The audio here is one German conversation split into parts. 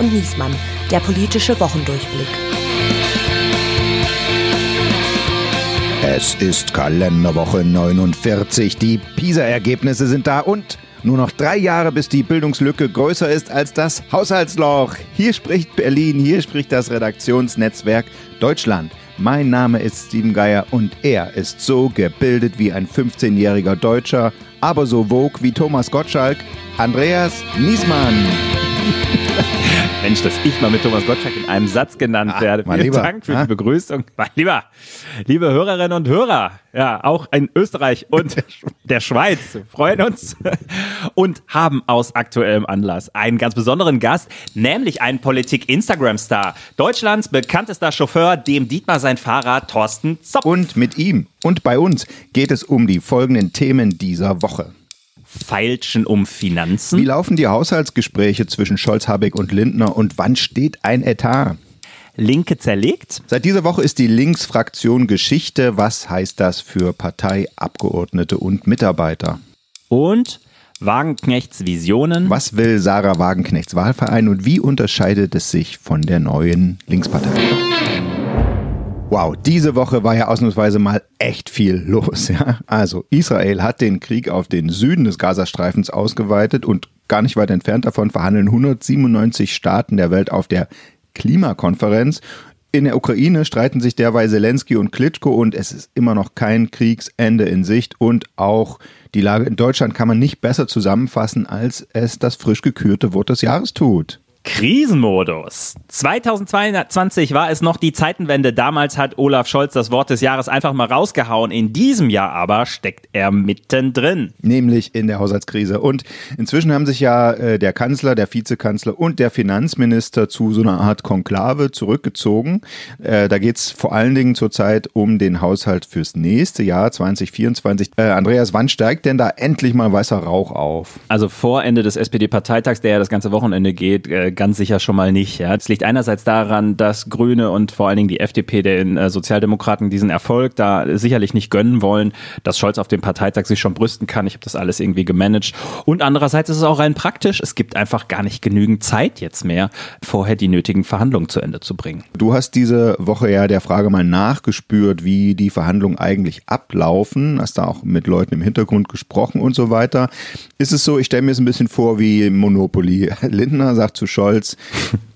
und Niesmann, der politische Wochendurchblick. Es ist Kalenderwoche 49. Die PISA-Ergebnisse sind da und nur noch drei Jahre, bis die Bildungslücke größer ist als das Haushaltsloch. Hier spricht Berlin, hier spricht das Redaktionsnetzwerk Deutschland. Mein Name ist Steven Geier und er ist so gebildet wie ein 15-jähriger Deutscher, aber so vogue wie Thomas Gottschalk, Andreas Niesmann. Mensch, dass ich mal mit Thomas Gottschalk in einem Satz genannt Ah, werde. mein Vielen Lieber. Dank für Ah. die Begrüßung. Mein Lieber, liebe Hörerinnen und Hörer, ja, auch in Österreich und der Schweiz freuen uns und haben aus aktuellem Anlass einen ganz besonderen Gast, nämlich einen Politik-Instagram-Star. Deutschlands bekanntester Chauffeur, dem Dietmar sein Fahrer Thorsten Zopp. Und mit ihm und bei uns geht es um die folgenden Themen dieser Woche. Feilschen um Wie Finanzen, laufen die Haushaltsgespräche zwischen Scholz, Habeck und Lindner und wann steht ein Etat? Linke zerlegt, Seit dieser Woche ist die Linksfraktion Geschichte. Was heißt das für Parteiabgeordnete und Mitarbeiter? und Wagenknechts Visionen. Was will Sarah Wagenknechts Wahlverein und wie unterscheidet es sich von der neuen Linkspartei? Wow, diese Woche war ja ausnahmsweise mal echt viel los. Ja? Also Israel hat den Krieg auf den Süden des Gazastreifens ausgeweitet und gar nicht weit entfernt davon verhandeln 197 Staaten der Welt auf der Klimakonferenz. In der Ukraine streiten sich derweil Zelensky und Klitschko und es ist immer noch kein Kriegsende in Sicht und auch die Lage in Deutschland kann man nicht besser zusammenfassen, als es das frisch gekürte Wort des Jahres tut. Krisenmodus. 2022 war es noch die Zeitenwende. Damals hat Olaf Scholz das Wort des Jahres einfach mal rausgehauen. In diesem Jahr aber steckt er mittendrin. nämlich in der Haushaltskrise. Und inzwischen haben sich ja äh, der Kanzler, der Vizekanzler und der Finanzminister zu so einer Art Konklave zurückgezogen. Äh, da geht es vor allen Dingen zurzeit um den Haushalt fürs nächste Jahr 2024. Äh, Andreas, wann steigt denn da endlich mal weißer Rauch auf? Also vor Ende des SPD-Parteitags, der ja das ganze Wochenende geht, äh, ganz sicher schon mal nicht. Ja. Es liegt einerseits daran, dass Grüne und vor allen Dingen die FDP den äh, Sozialdemokraten diesen Erfolg da sicherlich nicht gönnen wollen, dass Scholz auf dem Parteitag sich schon brüsten kann. Ich habe das alles irgendwie gemanagt. Und andererseits ist es auch rein praktisch. Es gibt einfach gar nicht genügend Zeit jetzt mehr, vorher die nötigen Verhandlungen zu Ende zu bringen. Du hast diese Woche ja der Frage mal nachgespürt, wie die Verhandlungen eigentlich ablaufen. Hast da auch mit Leuten im Hintergrund gesprochen und so weiter. Ist es so, ich stelle mir es ein bisschen vor wie Monopoly. Lindner sagt zu Scholz,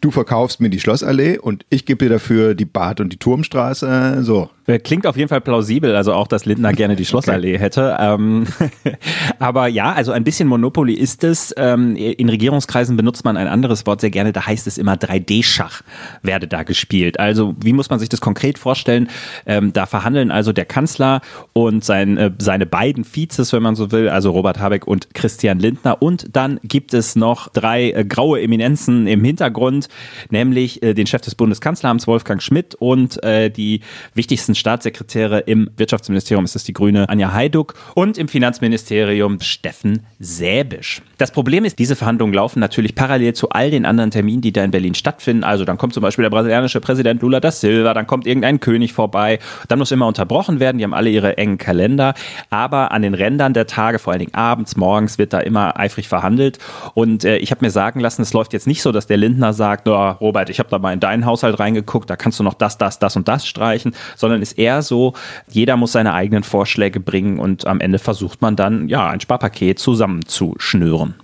du verkaufst mir die Schlossallee und ich gebe dir dafür die Bad- und die Turmstraße. So. Äh, Klingt auf jeden Fall plausibel, also auch, dass Lindner gerne die Schlossallee hätte. Ähm, aber ja, also ein bisschen Monopoly ist es. Ähm, in Regierungskreisen benutzt man ein anderes Wort sehr gerne, da heißt es immer 3D-Schach werde da gespielt. Also wie muss man sich das konkret vorstellen? Ähm, da verhandeln also der Kanzler und sein, äh, seine beiden Vizes, wenn man so will, also Robert Habeck und Christian Lindner. Und dann gibt es noch drei äh, graue Eminenzen im Hintergrund, nämlich äh, den Chef des Bundeskanzleramts Wolfgang Schmidt und äh, die wichtigsten Staatssekretäre im Wirtschaftsministerium ist es die Grüne Anja Heiduck und im Finanzministerium Steffen Säbisch. Das Problem ist, diese Verhandlungen laufen natürlich parallel zu all den anderen Terminen, die da in Berlin stattfinden. Also dann kommt zum Beispiel der brasilianische Präsident Lula da Silva, dann kommt irgendein König vorbei, dann muss immer unterbrochen werden, die haben alle ihre engen Kalender, aber an den Rändern der Tage, vor allen Dingen abends, morgens, wird da immer eifrig verhandelt und äh, ich habe mir sagen lassen, es läuft jetzt nicht so, dass der Lindner sagt, oh, Robert, ich habe da mal in deinen Haushalt reingeguckt, da kannst du noch das, das, das und das streichen, sondern ist eher so, jeder muss seine eigenen Vorschläge bringen und am Ende versucht man dann, ja, ein Sparpaket zusammenzuschnüren.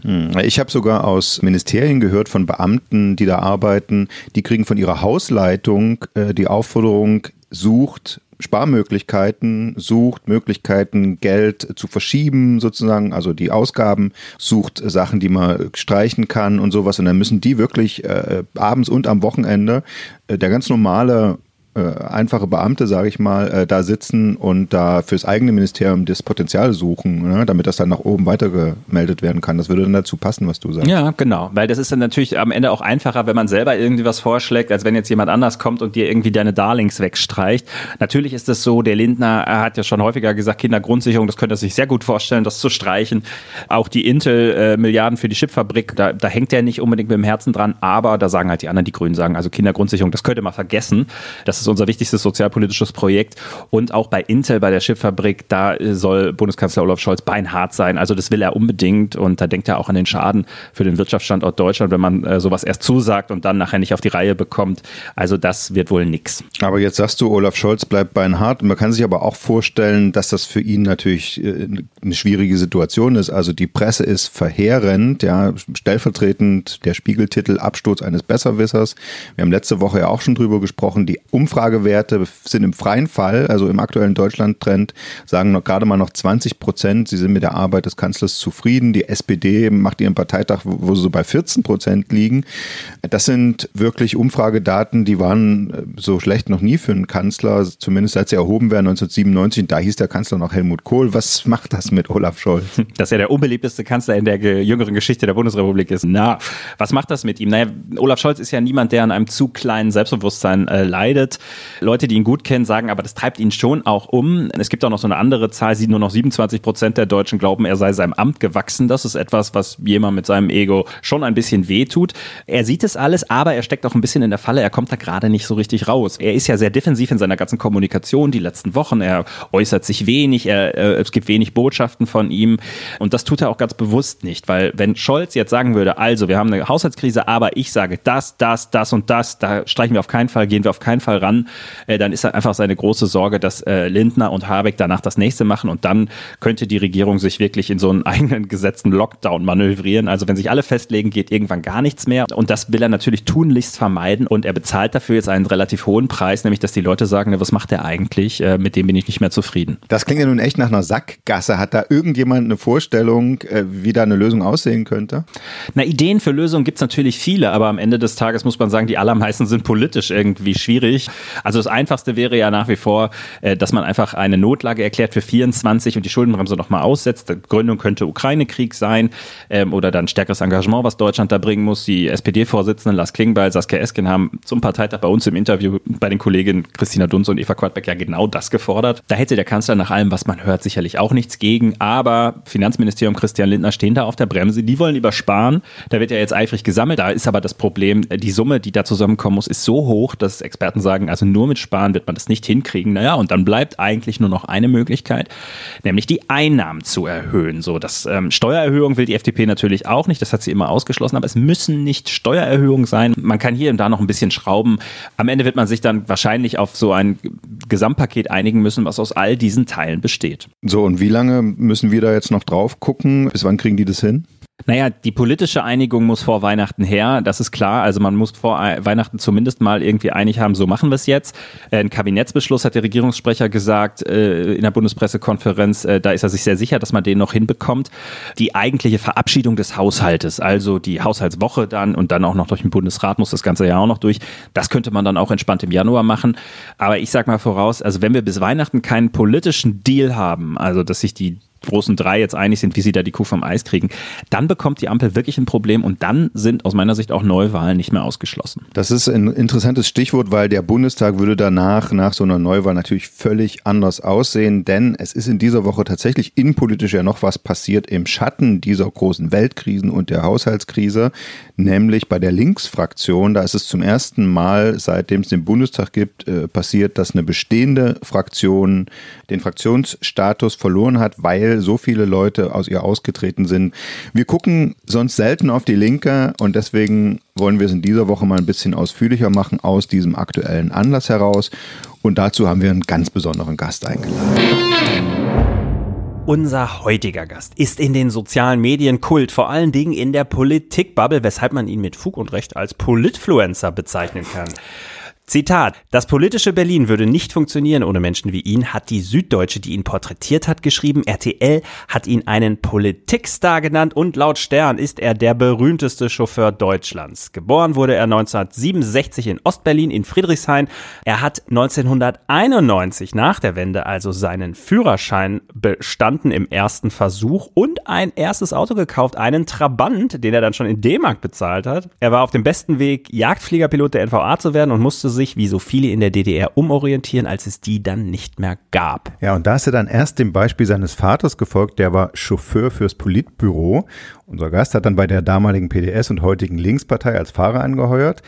Ich habe sogar aus Ministerien gehört von Beamten, die da arbeiten, die kriegen von ihrer Hausleitung äh, die Aufforderung, sucht Sparmöglichkeiten, sucht Möglichkeiten, Geld zu verschieben, sozusagen, also die Ausgaben, sucht Sachen, die man streichen kann und sowas. Und dann müssen die wirklich äh, abends und am Wochenende, äh, der ganz normale äh, einfache Beamte, sage ich mal, äh, da sitzen und da fürs eigene Ministerium das Potenzial suchen, ne, damit das dann nach oben weitergemeldet werden kann. Das würde dann dazu passen, was du sagst. Ja, genau. Weil das ist dann natürlich am Ende auch einfacher, wenn man selber irgendwie was vorschlägt, als wenn jetzt jemand anders kommt und dir irgendwie deine Darlings wegstreicht. Natürlich ist es so, der Lindner er hat ja schon häufiger gesagt, Kindergrundsicherung, das könnte er sich sehr gut vorstellen, das zu streichen. Auch die Intel-Milliarden für die Chipfabrik, da, da hängt er nicht unbedingt mit dem Herzen dran, aber da sagen halt die anderen, die Grünen sagen, also Kindergrundsicherung, das könnte man vergessen. Das das ist unser wichtigstes sozialpolitisches Projekt. Und auch bei Intel, bei der Chipfabrik, da soll Bundeskanzler Olaf Scholz beinhart sein. Also das will er unbedingt und da denkt er auch an den Schaden für den Wirtschaftsstandort Deutschland, wenn man äh, sowas erst zusagt und dann nachher nicht auf die Reihe bekommt. Also das wird wohl nix. Aber jetzt sagst du, Olaf Scholz bleibt beinhart. Man kann sich aber auch vorstellen, dass das für ihn natürlich äh, eine schwierige Situation ist. Also die Presse ist verheerend, ja, stellvertretend der Spiegeltitel Absturz eines Besserwissers. Wir haben letzte Woche ja auch schon drüber gesprochen. Die Umfragewerte sind im freien Fall, also im aktuellen Deutschland-Trend, sagen noch gerade mal noch 20 Prozent. Sie sind mit der Arbeit des Kanzlers zufrieden. Die SPD macht ihren Parteitag, wo sie so bei 14 Prozent liegen. Das sind wirklich Umfragedaten, die waren äh, so schlecht noch nie für einen Kanzler, zumindest als sie erhoben werden 1997. Da hieß der Kanzler noch Helmut Kohl. Was macht das mit Olaf Scholz? Dass er der unbeliebteste Kanzler in der jüngeren Geschichte der Bundesrepublik ist. Na, was macht das mit ihm? Naja, Olaf Scholz ist ja niemand, der an einem zu kleinen Selbstbewusstsein äh, leidet. Leute, die ihn gut kennen, sagen, aber das treibt ihn schon auch um. Es gibt auch noch so eine andere Zahl, nur noch 27 Prozent der Deutschen glauben, er sei seinem Amt gewachsen. Das ist etwas, was jemand mit seinem Ego schon ein bisschen wehtut. Er sieht es alles, aber er steckt auch ein bisschen in der Falle. Er kommt da gerade nicht so richtig raus. Er ist ja sehr defensiv in seiner ganzen Kommunikation die letzten Wochen. Er äußert sich wenig, er, äh, es gibt wenig Botschaften von ihm. Und das tut er auch ganz bewusst nicht, weil wenn Scholz jetzt sagen würde, also wir haben eine Haushaltskrise, aber ich sage das, das, das und das, da streichen wir auf keinen Fall, gehen wir auf keinen Fall ran, äh, dann ist einfach seine große Sorge, dass äh, Lindner und Habeck danach das nächste machen und dann könnte die Regierung sich wirklich in so einen eigenen gesetzten Lockdown manövrieren. Also wenn sich alle festlegen, geht irgendwann gar nichts mehr. Und das will er natürlich tunlichst vermeiden und er bezahlt dafür jetzt einen relativ hohen Preis, nämlich dass die Leute sagen, was macht er eigentlich? Äh, mit dem bin ich nicht mehr zufrieden. Das klingt ja nun echt nach einer Sackgasse. Hat da irgendjemand eine Vorstellung, äh, wie da eine Lösung aussehen könnte? Na, Ideen für Lösungen gibt es natürlich viele, aber am Ende des Tages muss man sagen, die allermeisten sind politisch irgendwie schwierig. Also das Einfachste wäre ja nach wie vor, äh, dass man einfach eine Notlage erklärt für 24 und die Schuldenbremse nochmal aussetzt. Die Gründung könnte Ukraine-Krieg sein ähm, oder dann stärkeres Engagement, was Deutschland da bringen muss. Die SPD-Vorsitzenden Lars Klingbeil, Saskia Esken haben zum Parteitag bei uns im Interview bei den Kolleginnen Christina Dunz und Eva Quadbeck ja genau das gefordert. Da hätte der Kanzler nach allem, was man hört, sicherlich auch nichts gegen, aber Finanzministerium Christian Lindner stehen da auf der Bremse. Die wollen lieber sparen. Da wird ja jetzt eifrig gesammelt. Da ist aber das Problem, die Summe, die da zusammenkommen muss, ist so hoch, dass Experten sagen, also nur mit Sparen wird man das nicht hinkriegen. Naja, und dann bleibt eigentlich nur noch eine Möglichkeit, nämlich die Einnahmen zu erhöhen. So, das ähm, Steuererhöhung will die FDP natürlich auch nicht. Das hat sie immer ausgeschlossen. Aber es müssen nicht Steuererhöhungen sein. Man kann hier und da noch ein bisschen schrauben. Am Ende wird man sich dann wahrscheinlich auf so ein Gesamtpaket einigen müssen, was aus all diesen Teilen besteht. So, und wie lange müssen wir da jetzt noch drauf gucken? Bis wann kriegen die das hin? Naja, die politische Einigung muss vor Weihnachten her, das ist klar. Also man muss vor Weihnachten zumindest mal irgendwie einig haben, so machen wir es jetzt. Ein Kabinettsbeschluss hat der Regierungssprecher gesagt äh, in der Bundespressekonferenz, äh, da ist er sich sehr sicher, dass man den noch hinbekommt. Die eigentliche Verabschiedung des Haushaltes, also die Haushaltswoche dann und dann auch noch durch den Bundesrat muss das ganze Jahr auch noch durch. Das könnte man dann auch entspannt im Januar machen. Aber ich sag mal voraus, also wenn wir bis Weihnachten keinen politischen Deal haben, also dass sich die großen drei jetzt einig sind, wie sie da die Kuh vom Eis kriegen, dann bekommt die Ampel wirklich ein Problem und dann sind aus meiner Sicht auch Neuwahlen nicht mehr ausgeschlossen. Das ist ein interessantes Stichwort, weil der Bundestag würde danach, nach so einer Neuwahl natürlich völlig anders aussehen, denn es ist in dieser Woche tatsächlich innenpolitisch ja noch was passiert im Schatten dieser großen Weltkrisen und der Haushaltskrise, nämlich bei der Linksfraktion. Da ist es zum ersten Mal, seitdem es den Bundestag gibt, äh, passiert, dass eine bestehende Fraktion den Fraktionsstatus verloren hat, weil weil so viele Leute aus ihr ausgetreten sind. Wir gucken sonst selten auf die Linke und deswegen wollen wir es in dieser Woche mal ein bisschen ausführlicher machen aus diesem aktuellen Anlass heraus. Und dazu haben wir einen ganz besonderen Gast eingeladen. Unser heutiger Gast ist in den sozialen Medien Kult, vor allen Dingen in der Politikbubble, weshalb man ihn mit Fug und Recht als Politfluencer bezeichnen kann. Zitat. Das politische Berlin würde nicht funktionieren ohne Menschen wie ihn, hat die Süddeutsche, die ihn porträtiert hat, geschrieben. RTL hat ihn einen Politikstar genannt und laut Stern ist er der berühmteste Chauffeur Deutschlands. Geboren wurde er 1967 in Ostberlin in Friedrichshain. Er hat 1991 nach der Wende also seinen Führerschein bestanden im ersten Versuch und ein erstes Auto gekauft, einen Trabant, den er dann schon in D-Mark bezahlt hat. Er war auf dem besten Weg, Jagdfliegerpilot der NVA zu werden und musste sich, wie so viele in der DDR, umorientieren, als es die dann nicht mehr gab. Ja, und da ist er dann erst dem Beispiel seines Vaters gefolgt, der war Chauffeur fürs Politbüro Unser Gast hat dann bei der damaligen PDS und heutigen Linkspartei als Fahrer angeheuert.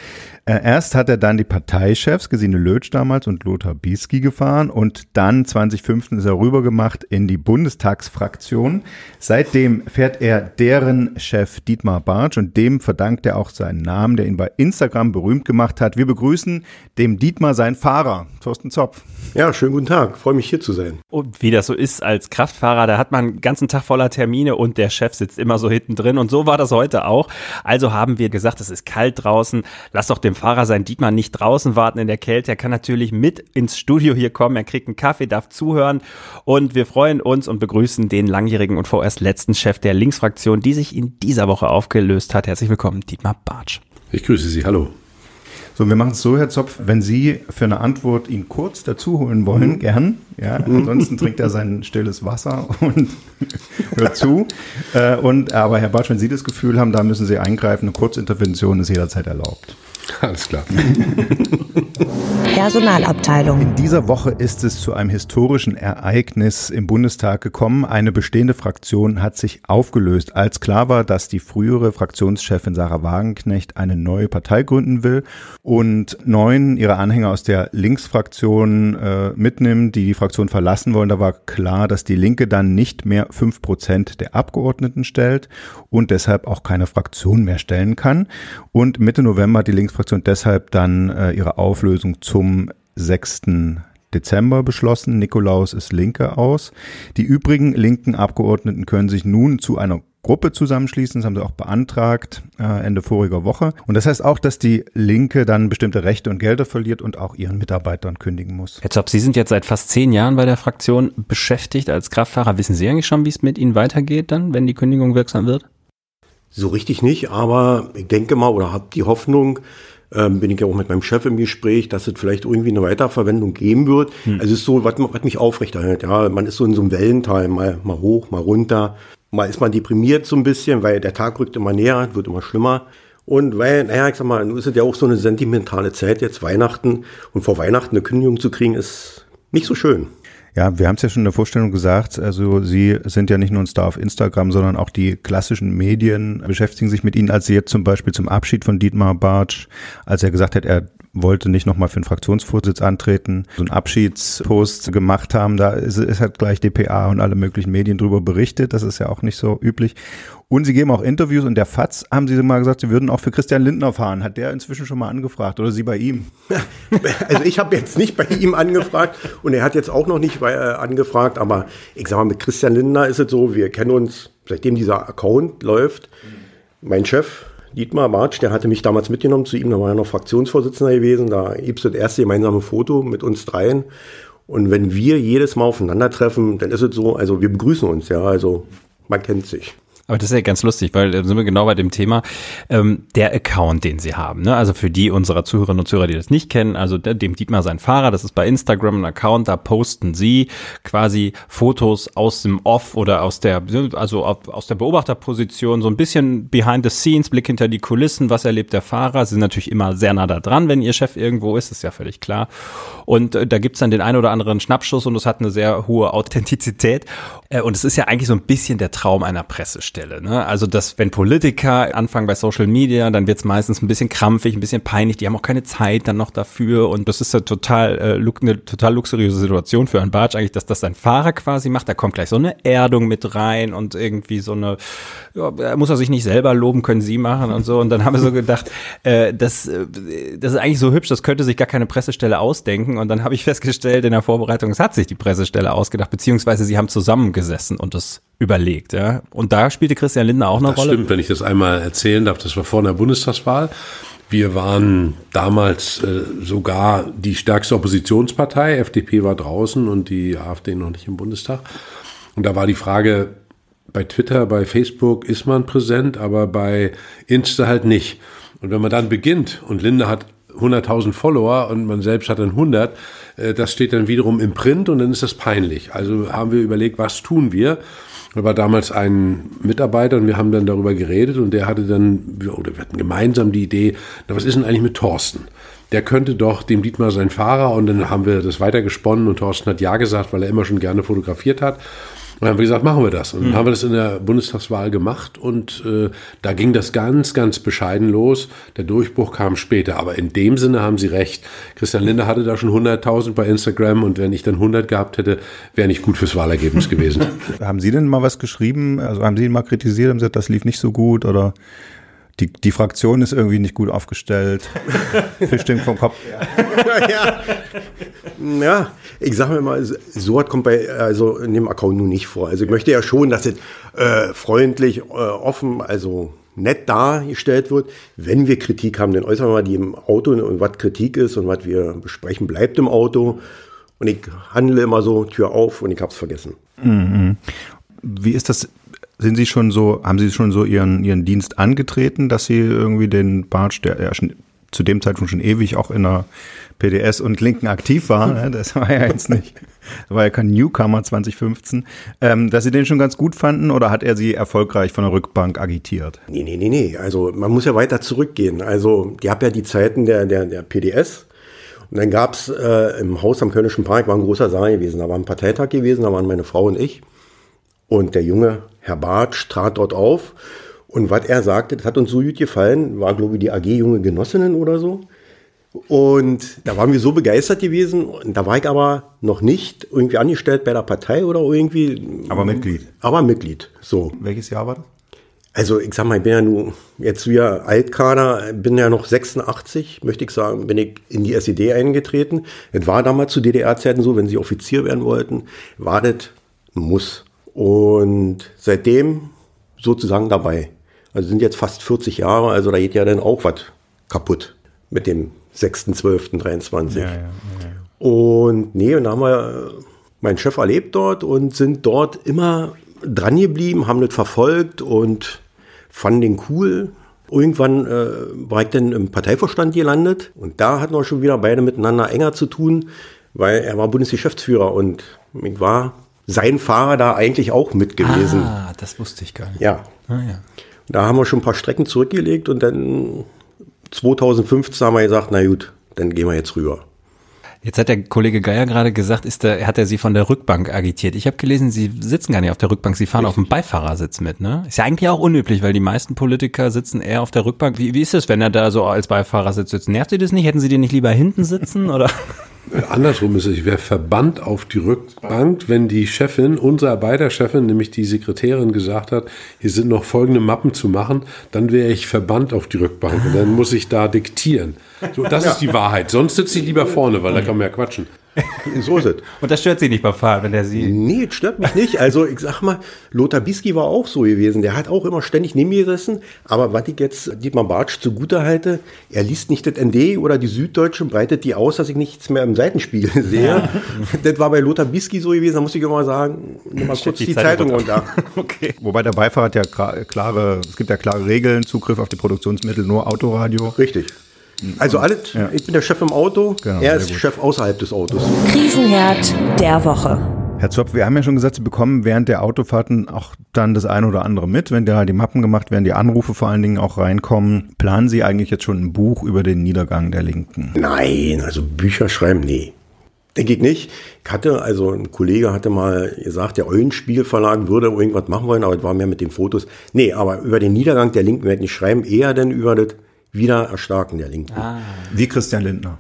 Äh, erst hat er dann die Parteichefs, Gesine Lötsch damals und Lothar Bieski gefahren und dann 2015 ist er rübergemacht in die Bundestagsfraktion. Seitdem fährt er deren Chef Dietmar Bartsch und dem verdankt er auch seinen Namen, der ihn bei Instagram berühmt gemacht hat. Wir begrüßen dem Dietmar seinen Fahrer, Thorsten Zopf. Ja, schönen guten Tag. Freue mich hier zu sein. Und wie das so ist als Kraftfahrer, da hat man einen ganzen Tag voller Termine und der Chef sitzt immer so hinten drin und so war das heute auch. Also haben wir gesagt, es ist kalt draußen. Lass doch dem Fahrer sein Dietmar nicht draußen warten in der Kälte. Er kann natürlich mit ins Studio hier kommen. Er kriegt einen Kaffee, darf zuhören und wir freuen uns und begrüßen den langjährigen und vorerst letzten Chef der Linksfraktion, die sich in dieser Woche aufgelöst hat. Herzlich willkommen, Dietmar Bartsch. Ich grüße Sie. Hallo. So, wir machen es so, Herr Zopf, wenn Sie für eine Antwort ihn kurz dazu holen wollen, mhm. gern. Ja, ansonsten trinkt er sein stilles Wasser und hört zu. Äh, und, aber Herr Bartsch, wenn Sie das Gefühl haben, da müssen Sie eingreifen, eine Kurzintervention ist jederzeit erlaubt. Alles klar. Personalabteilung. In dieser Woche ist es zu einem historischen Ereignis im Bundestag gekommen. Eine bestehende Fraktion hat sich aufgelöst, als klar war, dass die frühere Fraktionschefin Sarah Wagenknecht eine neue Partei gründen will und neun ihrer Anhänger aus der Linksfraktion äh, mitnimmt, die die Fraktion verlassen wollen. Da war klar, dass die Linke dann nicht mehr fünf Prozent der Abgeordneten stellt und deshalb auch keine Fraktion mehr stellen kann. Und Mitte November hat die Linksfraktion deshalb dann äh, ihre Auflösung zum 6. Dezember beschlossen. Nikolaus ist Linke aus. Die übrigen linken Abgeordneten können sich nun zu einer Gruppe zusammenschließen. Das haben sie auch beantragt äh, Ende voriger Woche. Und das heißt auch, dass die Linke dann bestimmte Rechte und Gelder verliert und auch ihren Mitarbeitern kündigen muss. Herr Zopp, Sie sind jetzt seit fast zehn Jahren bei der Fraktion beschäftigt als Kraftfahrer. Wissen Sie eigentlich schon, wie es mit Ihnen weitergeht dann, wenn die Kündigung wirksam wird? So richtig nicht, aber ich denke mal oder habe die Hoffnung, ähm, bin ich ja auch mit meinem Chef im Gespräch, dass es vielleicht irgendwie eine Weiterverwendung geben wird. Hm. Also es ist so, was, was mich aufrechterhält. Ja, man ist so in so einem Wellental, mal, mal hoch, mal runter. Mal ist man deprimiert so ein bisschen, weil der Tag rückt immer näher, wird immer schlimmer. Und weil, naja, ich sag mal, nun ist es ja auch so eine sentimentale Zeit jetzt, Weihnachten. Und vor Weihnachten eine Kündigung zu kriegen, ist nicht so schön. Ja, wir haben es ja schon in der Vorstellung gesagt, also Sie sind ja nicht nur ein Star auf Instagram, sondern auch die klassischen Medien beschäftigen sich mit Ihnen, als Sie jetzt zum Beispiel zum Abschied von Dietmar Bartsch, als er gesagt hat, er wollte nicht nochmal für den Fraktionsvorsitz antreten, so einen Abschiedspost gemacht haben. Da ist, ist halt gleich DPA und alle möglichen Medien drüber berichtet. Das ist ja auch nicht so üblich. Und sie geben auch Interviews und der FATS haben sie mal gesagt, sie würden auch für Christian Lindner fahren. Hat der inzwischen schon mal angefragt oder sie bei ihm? Also ich habe jetzt nicht bei ihm angefragt und er hat jetzt auch noch nicht bei, äh, angefragt, aber ich sag mal, mit Christian Lindner ist es so, wir kennen uns, seitdem dieser Account läuft. Mein Chef, Dietmar March, der hatte mich damals mitgenommen zu ihm, da war er noch Fraktionsvorsitzender gewesen, da gibt es das erste gemeinsame Foto mit uns dreien. Und wenn wir jedes Mal aufeinandertreffen, dann ist es so, also wir begrüßen uns, ja, also man kennt sich. Aber das ist ja ganz lustig, weil da sind wir genau bei dem Thema, ähm, der Account, den sie haben. Ne? Also für die unserer Zuhörerinnen und Zuhörer, die das nicht kennen, also dem Dietmar sein Fahrer, das ist bei Instagram ein Account, da posten sie quasi Fotos aus dem Off oder aus der, also aus der Beobachterposition, so ein bisschen behind the scenes, Blick hinter die Kulissen, was erlebt der Fahrer. Sie sind natürlich immer sehr nah da dran, wenn ihr Chef irgendwo ist, ist ja völlig klar. Und äh, da gibt's dann den ein oder anderen Schnappschuss und es hat eine sehr hohe Authentizität. Äh, und es ist ja eigentlich so ein bisschen der Traum einer Pressestelle. Ne? Also, dass wenn Politiker anfangen bei Social Media, dann wird's meistens ein bisschen krampfig, ein bisschen peinlich. Die haben auch keine Zeit dann noch dafür. Und das ist ja total äh, eine total luxuriöse Situation für einen Bartsch eigentlich, dass das sein Fahrer quasi macht. Da kommt gleich so eine Erdung mit rein und irgendwie so eine, ja, muss er sich nicht selber loben, können sie machen und so. Und dann haben wir so gedacht, äh, das, äh, das ist eigentlich so hübsch, das könnte sich gar keine Pressestelle ausdenken. Und dann habe ich festgestellt in der Vorbereitung, es hat sich die Pressestelle ausgedacht, beziehungsweise sie haben zusammengesessen und das überlegt. Ja. Und da spielte Christian Lindner auch eine das Rolle. Stimmt, wenn ich das einmal erzählen darf, das war vor der Bundestagswahl. Wir waren damals äh, sogar die stärkste Oppositionspartei. FDP war draußen und die AfD noch nicht im Bundestag. Und da war die Frage, bei Twitter, bei Facebook ist man präsent, aber bei Insta halt nicht. Und wenn man dann beginnt und Linde hat 100.000 Follower und man selbst hat dann 100, äh, das steht dann wiederum im Print und dann ist das peinlich. Also haben wir überlegt, was tun wir? Da war damals ein Mitarbeiter und wir haben dann darüber geredet und der hatte dann, oder wir hatten gemeinsam die Idee, na, was ist denn eigentlich mit Thorsten? Der könnte doch dem Dietmar sein Fahrer und dann haben wir das weitergesponnen und Thorsten hat Ja gesagt, weil er immer schon gerne fotografiert hat. Dann haben wir gesagt, machen wir das. Und dann haben wir das in der Bundestagswahl gemacht und äh, da ging das ganz, ganz bescheiden los. Der Durchbruch kam später. Aber in dem Sinne haben Sie recht. Christian Lindner hatte da schon 100.000 bei Instagram und wenn ich dann 100 gehabt hätte, wäre nicht gut fürs Wahlergebnis gewesen. Haben Sie denn mal was geschrieben? Also haben Sie ihn mal kritisiert und gesagt, das lief nicht so gut oder die, die Fraktion ist irgendwie nicht gut aufgestellt. Fisch den vom Kopf. ja. ja, ich sage mal, so was kommt bei also in dem Account nun nicht vor. Also ich möchte ja schon, dass es äh, freundlich, äh, offen, also nett dargestellt wird. Wenn wir Kritik haben, dann äußern wir mal die im Auto und was Kritik ist und was wir besprechen, bleibt im Auto. Und ich handle immer so Tür auf und ich habe es vergessen. Wie ist das? Sind Sie schon so, haben Sie schon so Ihren, Ihren Dienst angetreten, dass Sie irgendwie den Bartsch, der ja schon zu dem Zeitpunkt schon ewig auch in der PDS und Linken aktiv war, ne? das war ja jetzt nicht, war ja kein Newcomer 2015, ähm, dass Sie den schon ganz gut fanden oder hat er Sie erfolgreich von der Rückbank agitiert? Nee, nee, nee, nee. Also man muss ja weiter zurückgehen. Also die haben ja die Zeiten der, der, der PDS. Und dann gab's äh, im Haus am Kölnischen Park, war ein großer Saal gewesen, da war ein Parteitag gewesen, da waren meine Frau und ich. Und der junge Herr Bartsch trat dort auf. Und was er sagte, das hat uns so gut gefallen, war, glaube ich, die AG Junge Genossinnen oder so. Und da waren wir so begeistert gewesen. Da war ich aber noch nicht irgendwie angestellt bei der Partei oder irgendwie. Aber Mitglied. Aber Mitglied. So. Welches Jahr war das? Also ich sag mal, ich bin ja nun jetzt wieder Altkader, bin ja noch 86, möchte ich sagen, bin ich in die SED eingetreten. Es war damals zu DDR-Zeiten so, wenn Sie Offizier werden wollten, war das ein Muss. Und seitdem sozusagen dabei. Also sind jetzt fast 40 Jahre, also da geht ja dann auch was kaputt mit dem 6.12.23. Ja, ja, ja. Und nee, und da haben wir meinen Chef erlebt dort und sind dort immer dran geblieben, haben das verfolgt und fanden den cool. Irgendwann äh, war ich dann im Parteivorstand gelandet und da hatten wir schon wieder beide miteinander enger zu tun, weil er war Bundesgeschäftsführer und ich war sein Fahrer da eigentlich auch mit gewesen. Ah, das wusste ich gar nicht. Ja. Ah, ja. Da haben wir schon ein paar Strecken zurückgelegt und dann 2015 haben wir gesagt, na gut, dann gehen wir jetzt rüber. Jetzt hat der Kollege Geier gerade gesagt, ist der, hat er Sie von der Rückbank agitiert. Ich habe gelesen, Sie sitzen gar nicht auf der Rückbank, Sie fahren auf dem Beifahrersitz mit, ne? Ist ja eigentlich auch unüblich, weil die meisten Politiker sitzen eher auf der Rückbank. Wie, wie ist es, wenn er da so als Beifahrersitz sitzt? Nervt Sie das nicht? Hätten Sie den nicht lieber hinten sitzen oder? Andersrum ist es, ich wäre verbannt auf die Rückbank, wenn die Chefin, unsere beider Chefin, nämlich die Sekretärin, gesagt hat, hier sind noch folgende Mappen zu machen, dann wäre ich verbannt auf die Rückbank und dann muss ich da diktieren. So, das ist die Wahrheit. Sonst sitze ich lieber vorne, weil da kann man ja quatschen. So ist es. Und das stört Sie nicht beim Fahren, wenn der Sie. Nee, das stört mich nicht. Also ich sag mal, Lothar Bisky war auch so gewesen. Der hat auch immer ständig neben mir gesessen. Aber was ich jetzt Dietmar Bartsch zugute halte, er liest nicht das ND oder die Süddeutsche und breitet die aus, dass ich nichts mehr im Seitenspiegel sehe. Das war bei Lothar Bisky so gewesen. Da muss ich immer sagen, nimm mal kurz die die, Zeitung Zeitung runter. Okay. Wobei der Beifahrer hat ja klare, es gibt ja klare Regeln, Zugriff auf die Produktionsmittel, nur Autoradio. Richtig. Also alles, Ja. ich bin der Chef im Auto, Genau, er ist gut. Chef außerhalb des Autos. Krisenherd der Woche. Herr Zopf, wir haben ja schon gesagt, Sie bekommen während der Autofahrten auch dann das eine oder andere mit, wenn da die Mappen gemacht werden, die Anrufe vor allen Dingen auch reinkommen. Planen Sie eigentlich jetzt schon ein Buch über den Niedergang der Linken? Nein, also Bücher schreiben, nee. Denke ich nicht. Ich hatte, also ein Kollege hatte mal gesagt, der Eulenspiegel Verlag würde irgendwas machen wollen, aber es war mehr mit den Fotos. Nee, aber über den Niedergang der Linken werde ich nicht schreiben, eher denn über das Wiedererstarken der Linken. Wie Christian Lindner.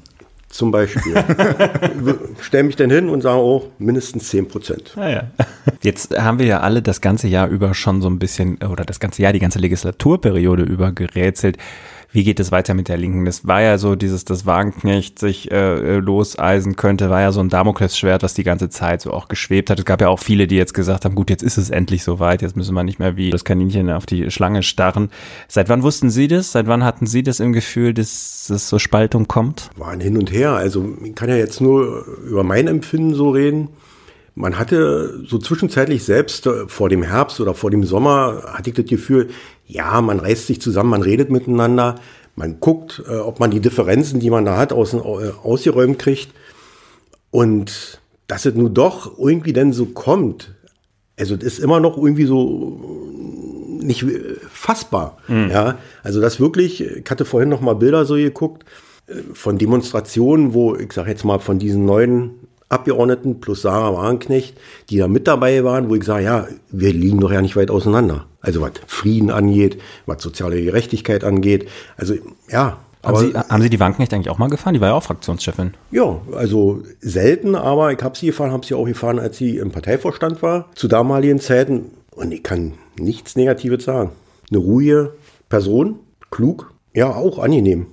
Zum Beispiel. Stell mich denn hin und sage, oh, mindestens 10 Prozent. Ah, ja. Jetzt haben wir ja alle das ganze Jahr über schon so ein bisschen, oder das ganze Jahr, die ganze Legislaturperiode über gerätselt. Wie geht es weiter mit der Linken? Das war ja so dieses, das Wagenknecht sich äh, loseisen könnte, war ja so ein Damoklesschwert, was die ganze Zeit so auch geschwebt hat. Es gab ja auch viele, die jetzt gesagt haben, gut, jetzt ist es endlich soweit, jetzt müssen wir nicht mehr wie das Kaninchen auf die Schlange starren. Seit wann wussten Sie das? Seit wann hatten Sie das im Gefühl, dass es so Spaltung kommt? War ein Hin und Her. Also ich kann ja jetzt nur über mein Empfinden so reden. Man hatte so zwischenzeitlich selbst äh, vor dem Herbst oder vor dem Sommer hatte ich das Gefühl, ja, man reißt sich zusammen, man redet miteinander, man guckt, äh, ob man die Differenzen, die man da hat, aus, äh, ausgeräumt kriegt. Und dass es nun doch irgendwie dann so kommt, also das ist immer noch irgendwie so nicht fassbar. Ja, also das wirklich, ich hatte vorhin noch mal Bilder so geguckt von Demonstrationen, wo ich sage jetzt mal von diesen neuen Abgeordneten plus Sarah Wagenknecht, die da mit dabei waren, wo ich sage, ja, wir liegen doch ja nicht weit auseinander. Also was Frieden angeht, was soziale Gerechtigkeit angeht. Also ja. Haben, Sie, haben Sie die Wagenknecht eigentlich auch mal gefahren? Die war ja auch Fraktionschefin. Ja, also selten, aber ich habe sie gefahren, habe sie auch gefahren, als sie im Parteivorstand war, zu damaligen Zeiten. Und ich kann nichts Negatives sagen. Eine ruhige Person, klug, ja, auch angenehm.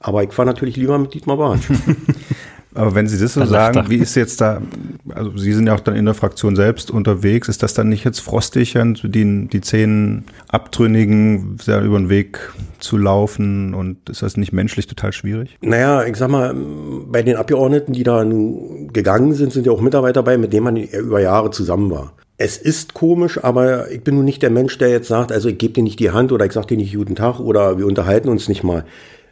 Aber ich fahre natürlich lieber mit Dietmar Bartsch. Aber wenn Sie das so sagen, wie ist jetzt da, also Sie sind ja auch dann in der Fraktion selbst unterwegs, ist das dann nicht jetzt frostig, die, die zehn Abtrünnigen sehr über den Weg zu laufen und ist das nicht menschlich total schwierig? Naja, ich sag mal, bei den Abgeordneten, die da gegangen sind, sind ja auch Mitarbeiter dabei, mit denen man über Jahre zusammen war. Es ist komisch, aber ich bin nun nicht der Mensch, der jetzt sagt, also ich gebe dir nicht die Hand oder ich sag dir nicht guten Tag oder wir unterhalten uns nicht mal.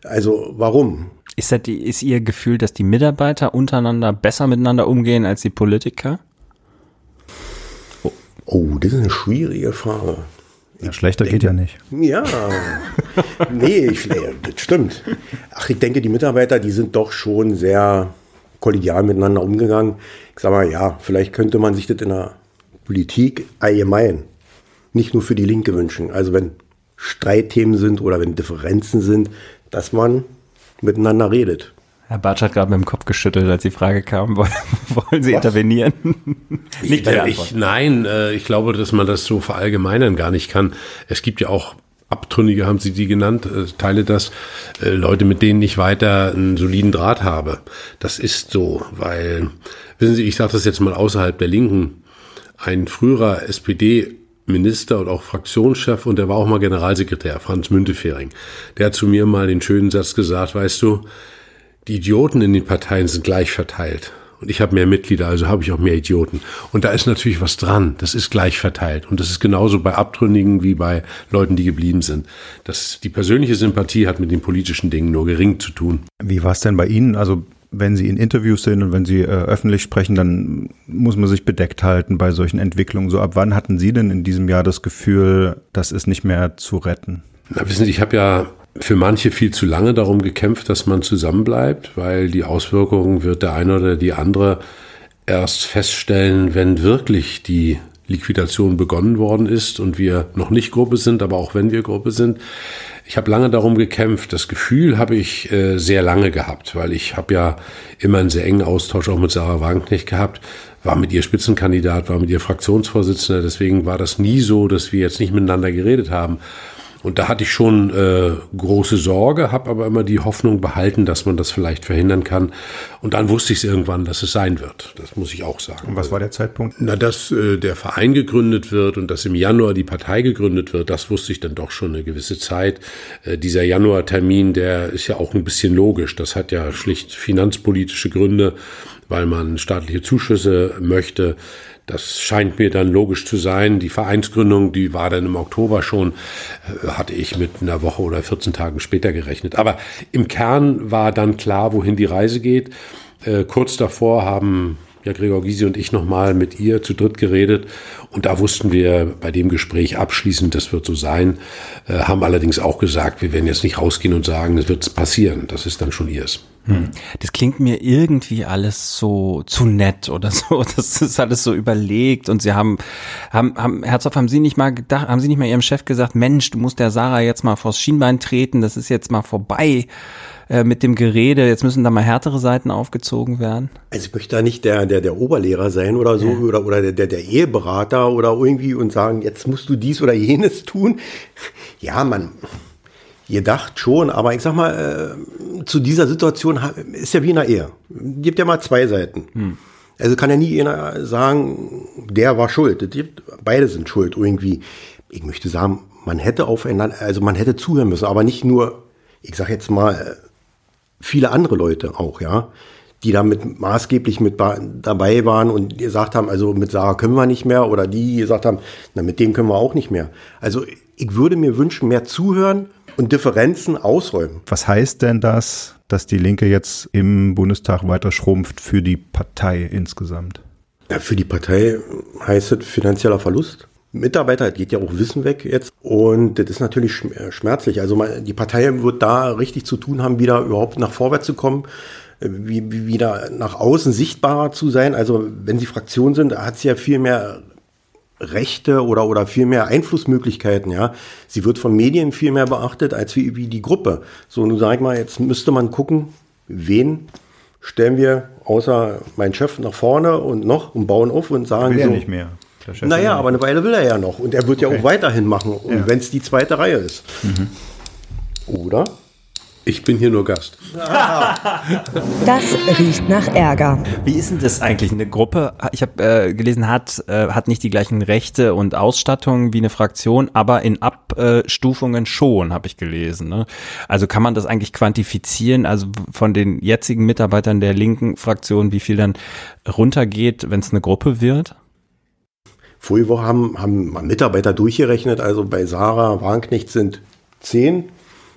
Also warum? Ist, das ist Ihr Gefühl, dass die Mitarbeiter untereinander besser miteinander umgehen als die Politiker? Oh, oh das ist eine schwierige Frage. Ja, schlechter denke, geht ja nicht. Ja, nee, das stimmt. Ach, ich denke, die Mitarbeiter, die sind doch schon sehr kollegial miteinander umgegangen. Ich sage mal, ja, vielleicht könnte man sich das in der Politik allgemein nicht nur für die Linke wünschen. Also wenn Streitthemen sind oder wenn Differenzen sind, dass man miteinander redet. Herr Bartsch hat gerade mit dem Kopf geschüttelt, als die Frage kam, wollen Sie Was? intervenieren? nicht der ich, Nein, äh, ich glaube, dass man das so verallgemeinern gar nicht kann. Es gibt ja auch Abtrünnige, haben Sie die genannt, äh, teile das, äh, Leute, mit denen ich weiter einen soliden Draht habe. Das ist so, weil, wissen Sie, ich sage das jetzt mal außerhalb der Linken, ein früherer SPD Minister und auch Fraktionschef und der war auch mal Generalsekretär, Franz Müntefering. Der hat zu mir mal den schönen Satz gesagt, weißt du, die Idioten in den Parteien sind gleich verteilt. Und ich habe mehr Mitglieder, also habe ich auch mehr Idioten. Und da ist natürlich was dran. Das ist gleich verteilt. Und das ist genauso bei Abtrünnigen wie bei Leuten, die geblieben sind. Das, die persönliche Sympathie hat mit den politischen Dingen nur gering zu tun. Wie war es denn bei Ihnen? Also wenn Sie in Interviews sind und wenn Sie äh, öffentlich sprechen, dann muss man sich bedeckt halten bei solchen Entwicklungen. So ab wann hatten Sie denn in diesem Jahr das Gefühl, das ist nicht mehr zu retten? Na, wissen Sie, ich habe ja für manche viel zu lange darum gekämpft, dass man zusammenbleibt, weil die Auswirkungen wird der eine oder die andere erst feststellen, wenn wirklich die Liquidation begonnen worden ist und wir noch nicht Gruppe sind, aber auch wenn wir Gruppe sind. Ich habe lange darum gekämpft. Das Gefühl habe ich äh, sehr lange gehabt, weil ich habe ja immer einen sehr engen Austausch auch mit Sarah Wagenknecht gehabt, war mit ihr Spitzenkandidat, war mit ihr Fraktionsvorsitzender. Deswegen war das nie so, dass wir jetzt nicht miteinander geredet haben. Und da hatte ich schon äh, große Sorge, habe aber immer die Hoffnung behalten, dass man das vielleicht verhindern kann. Und dann wusste ich es irgendwann, dass es sein wird. Das muss ich auch sagen. Und was war der Zeitpunkt? Na, dass äh, der Verein gegründet wird und dass im Januar die Partei gegründet wird, das wusste ich dann doch schon eine gewisse Zeit. Äh, dieser Januartermin, der ist ja auch ein bisschen logisch. Das hat ja schlicht finanzpolitische Gründe, weil man staatliche Zuschüsse möchte. Das scheint mir dann logisch zu sein. Die Vereinsgründung, die war dann im Oktober schon, äh, hatte ich mit einer Woche oder 14 Tagen später gerechnet. Aber im Kern war dann klar, wohin die Reise geht. Äh, kurz davor haben ja Gregor Gysi und ich nochmal mit ihr zu dritt geredet und da wussten wir bei dem Gespräch abschließend, das wird so sein, äh, haben allerdings auch gesagt, wir werden jetzt nicht rausgehen und sagen, das wird passieren, das ist dann schon ihrs. Hm. Das klingt mir irgendwie alles so zu nett oder so. Das ist alles so überlegt. Und Sie haben, haben, haben, Herzog, haben Sie nicht mal gedacht, haben Sie nicht mal Ihrem Chef gesagt, Mensch, du musst der Sarah jetzt mal vors Schienbein treten, das ist jetzt mal vorbei äh, mit dem Gerede, jetzt müssen da mal härtere Seiten aufgezogen werden? Also ich möchte da nicht der, der, der Oberlehrer sein oder so ja. oder, oder der, der, der Eheberater oder irgendwie und sagen, jetzt musst du dies oder jenes tun. Ja, man, gedacht schon, aber ich sag mal, äh, zu dieser Situation ist ja wie in einer Ehe. Gibt ja mal zwei Seiten. Hm. Also kann ja nie einer sagen, der war schuld. Beide sind schuld irgendwie. Ich möchte sagen, man hätte aufeinander, also man hätte zuhören müssen, aber nicht nur, ich sag jetzt mal, viele andere Leute auch, ja, die damit maßgeblich mit dabei waren und gesagt haben, also mit Sarah können wir nicht mehr oder die gesagt haben, na mit dem können wir auch nicht mehr. Also ich würde mir wünschen, mehr zuhören und Differenzen ausräumen. Was heißt denn das, dass die Linke jetzt im Bundestag weiter schrumpft für die Partei insgesamt? Ja, für die Partei heißt es finanzieller Verlust. Mitarbeiter, geht ja auch Wissen weg jetzt. Und das ist natürlich schmerzlich. Also die Partei wird da richtig zu tun haben, wieder überhaupt nach vorwärts zu kommen, äh, wie, wie wieder nach außen sichtbarer zu sein. Also wenn sie Fraktion sind, hat sie ja viel mehr Rechte oder, oder viel mehr Einflussmöglichkeiten, ja. Sie wird von Medien viel mehr beachtet als wie, wie die Gruppe. So, nun sag ich mal, jetzt müsste man gucken, wen stellen wir außer mein Chef nach vorne und noch und bauen auf und sagen will so. Nicht mehr. Naja, aber eine Weile will er ja noch. Und er wird okay. ja auch weiterhin machen. Und ja. wenn es die zweite Reihe ist. Mhm. Oder? Ich bin hier nur Gast. Das riecht nach Ärger. Wie ist denn das eigentlich? Eine Gruppe, ich habe äh, gelesen, hat, äh, hat nicht die gleichen Rechte und Ausstattungen wie eine Fraktion, aber in Abstufungen schon, habe ich gelesen. Ne? Also kann man das eigentlich quantifizieren? Also von den jetzigen Mitarbeitern der linken Fraktion, wie viel dann runtergeht, wenn es eine Gruppe wird? Vorige Woche haben, haben Mitarbeiter durchgerechnet, also bei Sarah Warnknecht sind zehn,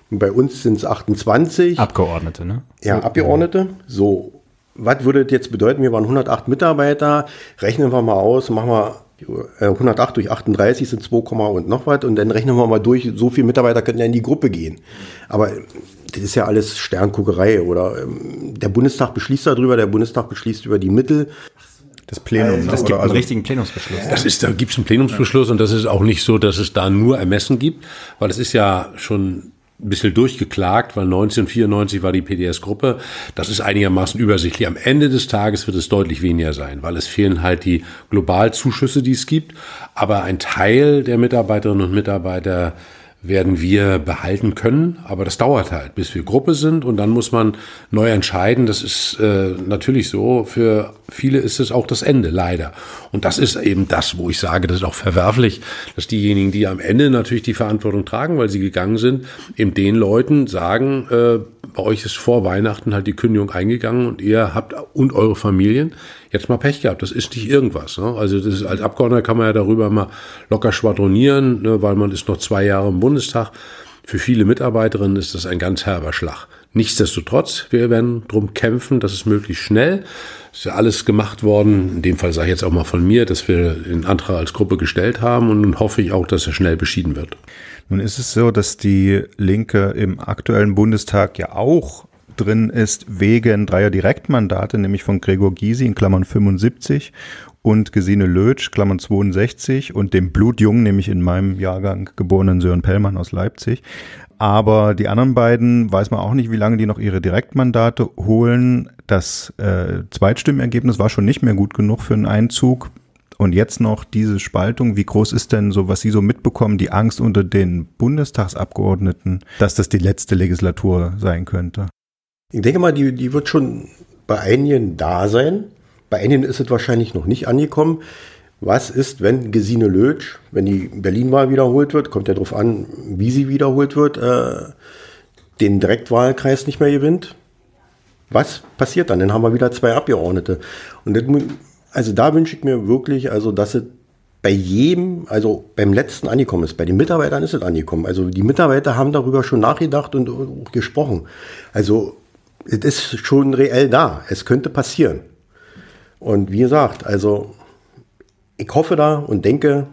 bei uns sind es 28. Abgeordnete, ne? Ja, Abgeordnete. So, was würde das jetzt bedeuten? Wir waren 108 Mitarbeiter, rechnen wir mal aus, machen wir 108 äh, durch 38 sind 2, und noch was und dann rechnen wir mal durch, so viele Mitarbeiter könnten ja in die Gruppe gehen. Aber das ist ja alles Sternguckerei oder ähm, der Bundestag beschließt darüber, der Bundestag beschließt über die Mittel das Plenum. Das gibt einen also richtigen Plenumsbeschluss. Das ist, da gibt es einen Plenumsbeschluss und das ist auch nicht so, dass es da nur Ermessen gibt, weil es ist ja schon ein bisschen durchgeklagt, weil 1994 war die PDS-Gruppe. Das ist einigermaßen übersichtlich. Am Ende des Tages wird es deutlich weniger sein, weil es fehlen halt die Globalzuschüsse, die es gibt. Aber ein Teil der Mitarbeiterinnen und Mitarbeiter werden wir behalten können. Aber das dauert halt, bis wir Gruppe sind und dann muss man neu entscheiden. Das ist äh, natürlich so. Für viele ist es auch das Ende, leider. Und das ist eben das, wo ich sage, das ist auch verwerflich, dass diejenigen, die am Ende natürlich die Verantwortung tragen, weil sie gegangen sind, eben den Leuten sagen, äh, bei euch ist vor Weihnachten halt die Kündigung eingegangen und ihr habt und eure Familien jetzt mal Pech gehabt. Das ist nicht irgendwas. Ne? Also ist, als Abgeordneter kann man ja darüber mal locker schwadronieren, ne, weil man ist noch zwei Jahre im Bundestag. Für viele Mitarbeiterinnen ist das ein ganz herber Schlag. Nichtsdestotrotz, wir werden darum kämpfen, dass es möglichst schnell, ist ja alles gemacht worden, in dem Fall sage ich jetzt auch mal von mir, dass wir den Antrag als Gruppe gestellt haben und nun hoffe ich auch, dass er schnell beschieden wird. Nun ist es so, dass die Linke im aktuellen Bundestag ja auch drin ist wegen dreier Direktmandate, nämlich von Gregor Gysi in Klammern 75 und Gesine Lötsch, Klammern 62 und dem Blutjungen, nämlich in meinem Jahrgang geborenen Sören Pellmann aus Leipzig. Aber die anderen beiden weiß man auch nicht, wie lange die noch ihre Direktmandate holen. Das äh, Zweitstimmergebnis war schon nicht mehr gut genug für einen Einzug. Und jetzt noch diese Spaltung. Wie groß ist denn so, was Sie so mitbekommen, die Angst unter den Bundestagsabgeordneten, dass das die letzte Legislatur sein könnte? Ich denke mal, die, die wird schon bei einigen da sein. Bei einigen ist es wahrscheinlich noch nicht angekommen. Was ist, wenn Gesine Lötsch, wenn die Berlin-Wahl wiederholt wird, kommt ja darauf an, wie sie wiederholt wird, äh, den Direktwahlkreis nicht mehr gewinnt? Was passiert dann? Dann haben wir wieder zwei Abgeordnete. Und das, also da wünsche ich mir wirklich, also dass es bei jedem, also beim letzten angekommen ist. Bei den Mitarbeitern ist es angekommen. Also die Mitarbeiter haben darüber schon nachgedacht und, und gesprochen. Also es ist schon reell da. Es könnte passieren. Und wie gesagt, also ich hoffe da und denke,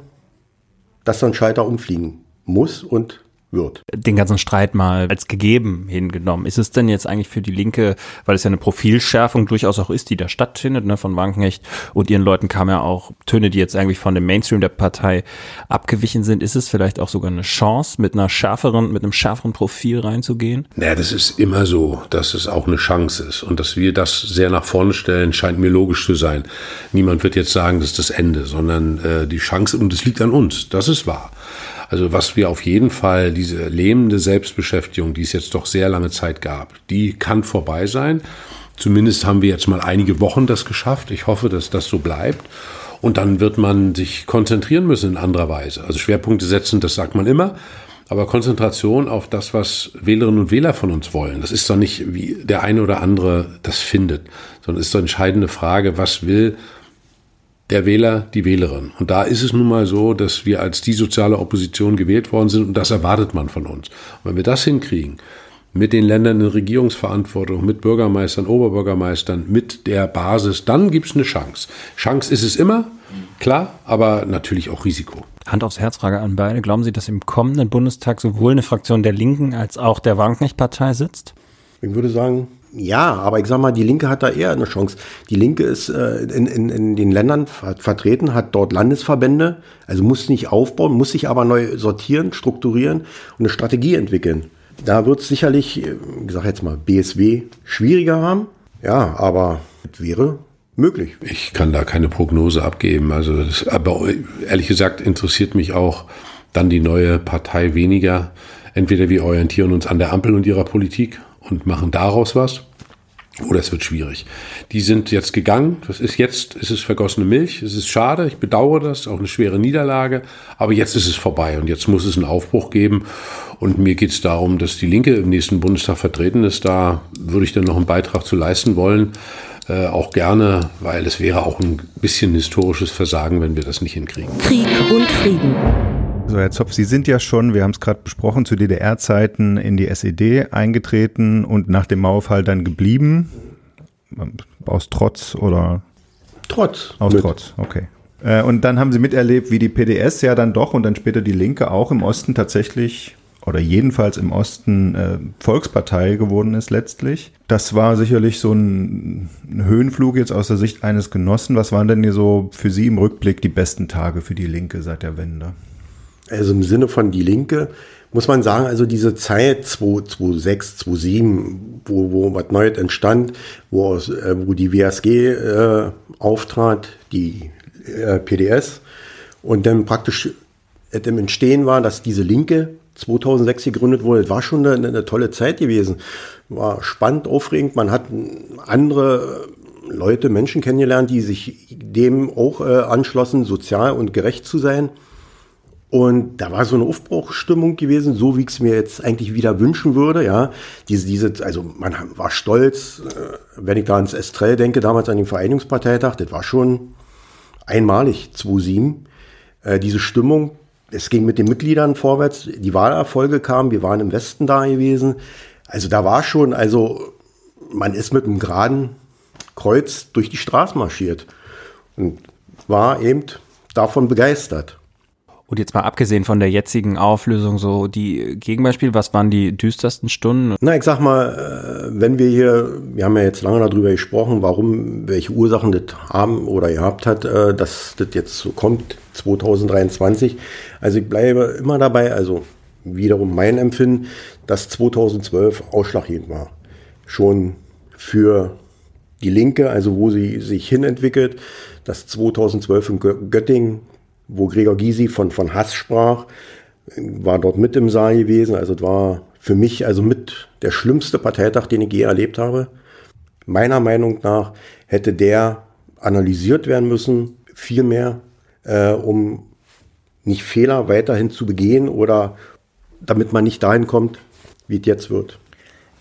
dass dann Schalter umfliegen muss und wird. Den ganzen Streit mal als gegeben hingenommen. Ist es denn jetzt eigentlich für die Linke, weil es ja eine Profilschärfung durchaus auch ist, die da stattfindet, ne, von Wagenknecht und ihren Leuten kamen ja auch Töne, die jetzt eigentlich von dem Mainstream der Partei abgewichen sind. Ist es vielleicht auch sogar eine Chance, mit einer schärferen, mit einem schärferen Profil reinzugehen? Naja, das ist immer so, dass es auch eine Chance ist und dass wir das sehr nach vorne stellen, scheint mir logisch zu sein. Niemand wird jetzt sagen, das ist das Ende, sondern äh, die Chance, und es liegt an uns, das ist wahr. Also was wir auf jeden Fall, diese lähmende Selbstbeschäftigung, die es jetzt doch sehr lange Zeit gab, die kann vorbei sein. Zumindest haben wir jetzt mal einige Wochen das geschafft. Ich hoffe, dass das so bleibt. Und dann wird man sich konzentrieren müssen in anderer Weise. Also Schwerpunkte setzen, das sagt man immer. Aber Konzentration auf das, was Wählerinnen und Wähler von uns wollen, das ist doch nicht, wie der eine oder andere das findet, sondern ist doch entscheidende Frage, was will der Wähler, die Wählerin. Und da ist es nun mal so, dass wir als die soziale Opposition gewählt worden sind und das erwartet man von uns. Und wenn wir das hinkriegen, mit den Ländern in Regierungsverantwortung, mit Bürgermeistern, Oberbürgermeistern, mit der Basis, dann gibt es eine Chance. Chance ist es immer, klar, aber natürlich auch Risiko. Hand aufs Herz, Frage an beide. Glauben Sie, dass im kommenden Bundestag sowohl eine Fraktion der Linken als auch der Wagenknecht-Partei sitzt? Ich würde sagen, ja, aber ich sag mal, die Linke hat da eher eine Chance. Die Linke ist äh, in, in, in den Ländern vertreten, hat dort Landesverbände, also muss nicht aufbauen, muss sich aber neu sortieren, strukturieren und eine Strategie entwickeln. Da wird es sicherlich, äh, ich sag jetzt mal, BSW schwieriger haben. Ja, aber wäre möglich. Ich kann da keine Prognose abgeben. Also, das, aber ehrlich gesagt interessiert mich auch dann die neue Partei weniger. Entweder wir orientieren uns an der Ampel und ihrer Politik und machen daraus was. Oder es wird schwierig. Die sind jetzt gegangen. Das ist jetzt, es vergossene Milch. Es ist schade. Ich bedauere das. Auch eine schwere Niederlage. Aber jetzt ist es vorbei. Und jetzt muss es einen Aufbruch geben. Und mir geht es darum, dass die Linke im nächsten Bundestag vertreten ist. Da würde ich dann noch einen Beitrag zu leisten wollen. Äh, auch gerne, weil es wäre auch ein bisschen historisches Versagen, wenn wir das nicht hinkriegen. Krieg und Frieden. So, Herr Zopf, Sie sind ja schon, wir haben es gerade besprochen, zu DDR-Zeiten in die SED eingetreten und nach dem Mauerfall dann geblieben. Aus Trotz oder? Trotz. Aus mit. Trotz, okay. Äh, und dann haben Sie miterlebt, wie die PDS ja dann doch und dann später die Linke auch im Osten tatsächlich oder jedenfalls im Osten äh, Volkspartei geworden ist letztlich. Das war sicherlich so ein, ein, Höhenflug jetzt aus der Sicht eines Genossen. Was waren denn hier so für Sie im Rückblick die besten Tage für die Linke seit der Wende? Also im Sinne von die Linke muss man sagen, also diese Zeit 2006, 2007, wo, wo was Neues entstand, wo, äh, wo die WSG äh, auftrat, die äh, PDS, und dann praktisch im Entstehen war, dass diese Linke 2006 gegründet wurde, war schon eine, eine tolle Zeit gewesen. War spannend, aufregend. Man hat andere Leute, Menschen kennengelernt, die sich dem auch äh, anschlossen, sozial und gerecht zu sein. Und da war so eine Aufbruchstimmung gewesen, so wie ich es mir jetzt eigentlich wieder wünschen würde. Ja, diese, diese, also man war stolz, äh, wenn ich da ans Estrell denke, damals an den Vereinigungsparteitag, das war schon einmalig, 2007. Äh, diese Stimmung, es ging mit den Mitgliedern vorwärts, die Wahlerfolge kamen, wir waren im Westen da gewesen. Also da war schon, also man ist mit einem geraden Kreuz durch die Straße marschiert und war eben davon begeistert. Und jetzt mal abgesehen von der jetzigen Auflösung, so die Gegenbeispiele, was waren die düstersten Stunden? Na, ich sag mal, äh, wenn wir hier, wir haben ja jetzt lange darüber gesprochen, warum, welche Ursachen das haben oder gehabt hat, äh, dass das jetzt so kommt, 2023. Also ich bleibe immer dabei, also wiederum mein Empfinden, dass 2012 ausschlaggebend war. Schon für die Linke, also wo sie sich hinentwickelt, dass 2012 in Göttingen wo Gregor Gysi von, von Hass sprach, war dort mit im Saal gewesen. Also es war für mich also mit der schlimmste Parteitag, den ich je erlebt habe. Meiner Meinung nach hätte der analysiert werden müssen, viel mehr, äh, um nicht Fehler weiterhin zu begehen oder damit man nicht dahin kommt, wie es jetzt wird.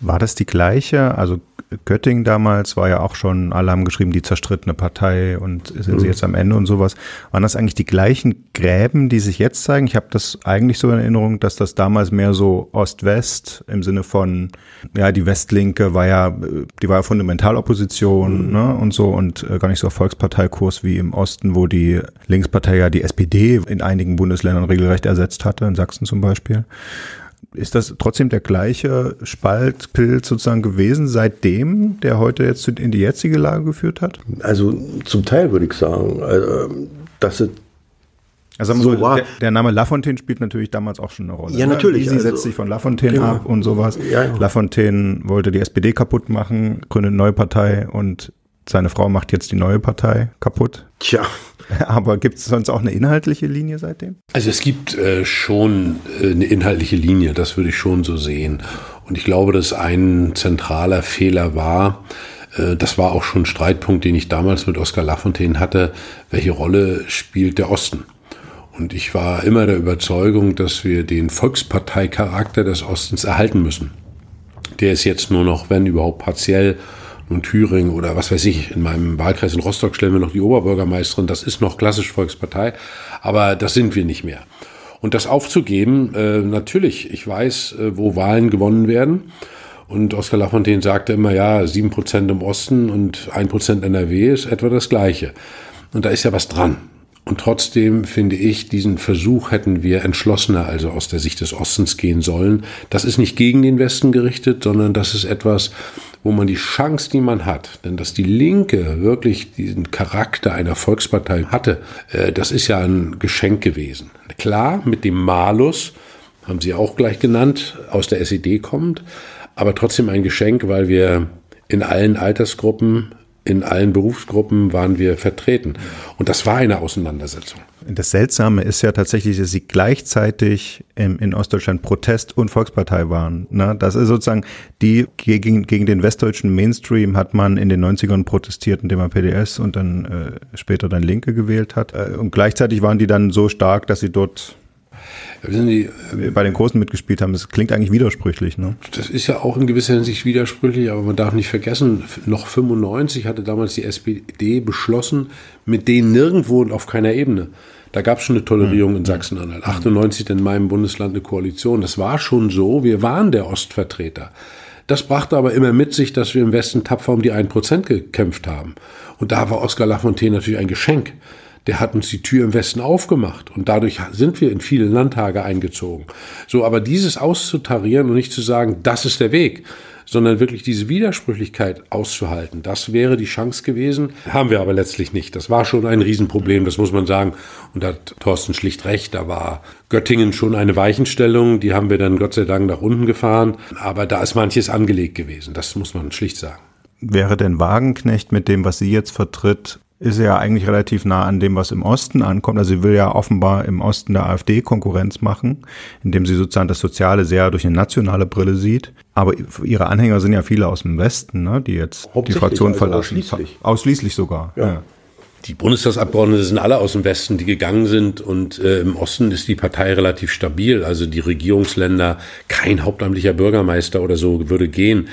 War das die gleiche? Also Göttingen damals war ja auch schon, alle haben geschrieben, die zerstrittene Partei und sind mhm. sie jetzt am Ende und sowas. Waren das eigentlich die gleichen Gräben, die sich jetzt zeigen? Ich habe das eigentlich so in Erinnerung, dass das damals mehr so Ost-West im Sinne von, ja, die Westlinke war ja, die war ja Fundamentalopposition mhm. ne, und so und äh, gar nicht so Volksparteikurs wie im Osten, wo die Linkspartei ja die SPD in einigen Bundesländern regelrecht ersetzt hatte, in Sachsen zum Beispiel. Ist das trotzdem der gleiche Spaltpilz sozusagen gewesen seitdem, der heute jetzt in die jetzige Lage geführt hat? Also zum Teil würde ich sagen, also, dass es also so war. Der, der, Name Lafontaine spielt natürlich damals auch schon eine Rolle. Ja, ne? natürlich. Sie also, setzt sich von Lafontaine genau. ab und sowas. Ja, ja. Lafontaine wollte die SPD kaputt machen, gründet eine neue Partei und seine Frau macht jetzt die neue Partei kaputt. Tja. Aber gibt es sonst auch eine inhaltliche Linie seitdem? Also es gibt äh, schon äh, eine inhaltliche Linie, das würde ich schon so sehen. Und ich glaube, dass ein zentraler Fehler war, äh, das war auch schon ein Streitpunkt, den ich damals mit Oskar Lafontaine hatte, welche Rolle spielt der Osten? Und ich war immer der Überzeugung, dass wir den Volksparteicharakter des Ostens erhalten müssen. Der ist jetzt nur noch, wenn überhaupt partiell und Thüringen oder was weiß ich, in meinem Wahlkreis in Rostock stellen wir noch die Oberbürgermeisterin, das ist noch klassisch Volkspartei, aber das sind wir nicht mehr. Und das aufzugeben, äh, natürlich, ich weiß, äh, wo Wahlen gewonnen werden. Und Oskar Lafontaine sagte immer, ja, sieben Prozent im Osten und ein Prozent NRW ist etwa das Gleiche. Und da ist ja was dran. Und trotzdem finde ich, diesen Versuch hätten wir entschlossener, also aus der Sicht des Ostens gehen sollen. Das ist nicht gegen den Westen gerichtet, sondern das ist etwas, wo man die Chance, die man hat, denn dass die Linke wirklich diesen Charakter einer Volkspartei hatte, äh, das ist ja ein Geschenk gewesen. Klar, mit dem Malus, haben Sie auch gleich genannt, aus der SED kommt, aber trotzdem ein Geschenk, weil wir in allen Altersgruppen in allen Berufsgruppen waren wir vertreten. Und das war eine Auseinandersetzung. Das Seltsame ist ja tatsächlich, dass sie gleichzeitig in, in Ostdeutschland Protest und Volkspartei waren. Ne? Das ist sozusagen die gegen, gegen den westdeutschen Mainstream hat man in den 90ern protestiert, indem man PDS und dann äh, später dann Linke gewählt hat. Äh, und gleichzeitig waren die dann so stark, dass sie dort die, äh, bei den Großen mitgespielt haben. Das klingt eigentlich widersprüchlich. Ne? Das ist ja auch in gewisser Hinsicht widersprüchlich, aber man darf nicht vergessen, noch 95 hatte damals die SPD beschlossen, mit denen nirgendwo und auf keiner Ebene. Da gab es schon eine Tolerierung in Sachsen-Anhalt. 98 in meinem Bundesland eine Koalition. Das war schon so. Wir waren der Ostvertreter. Das brachte aber immer mit sich, dass wir im Westen tapfer um die 1% gekämpft haben. Und da war Oskar Lafontaine natürlich ein Geschenk der hat uns die Tür im Westen aufgemacht und dadurch sind wir in viele Landtage eingezogen. So, aber dieses auszutarieren und nicht zu sagen, das ist der Weg, sondern wirklich diese Widersprüchlichkeit auszuhalten, das wäre die Chance gewesen. Haben wir aber letztlich nicht. Das war schon ein Riesenproblem, das muss man sagen. Und da hat Thorsten schlicht recht, da war Göttingen schon eine Weichenstellung, die haben wir dann Gott sei Dank nach unten gefahren. Aber da ist manches angelegt gewesen, das muss man schlicht sagen. Wäre denn Wagenknecht mit dem, was sie jetzt vertritt, ist ja eigentlich relativ nah an dem, was im Osten ankommt. Also sie will ja offenbar im Osten der AfD Konkurrenz machen, indem sie sozusagen das Soziale sehr durch eine nationale Brille sieht. Aber ihre Anhänger sind ja viele aus dem Westen, ne, die jetzt die Fraktion also verlassen. Ausschließlich. ausschließlich sogar. Ja. ja. Die Bundestagsabgeordneten sind alle aus dem Westen, die gegangen sind und äh, im Osten ist die Partei relativ stabil. Also die Regierungsländer, kein hauptamtlicher Bürgermeister oder so würde gehen.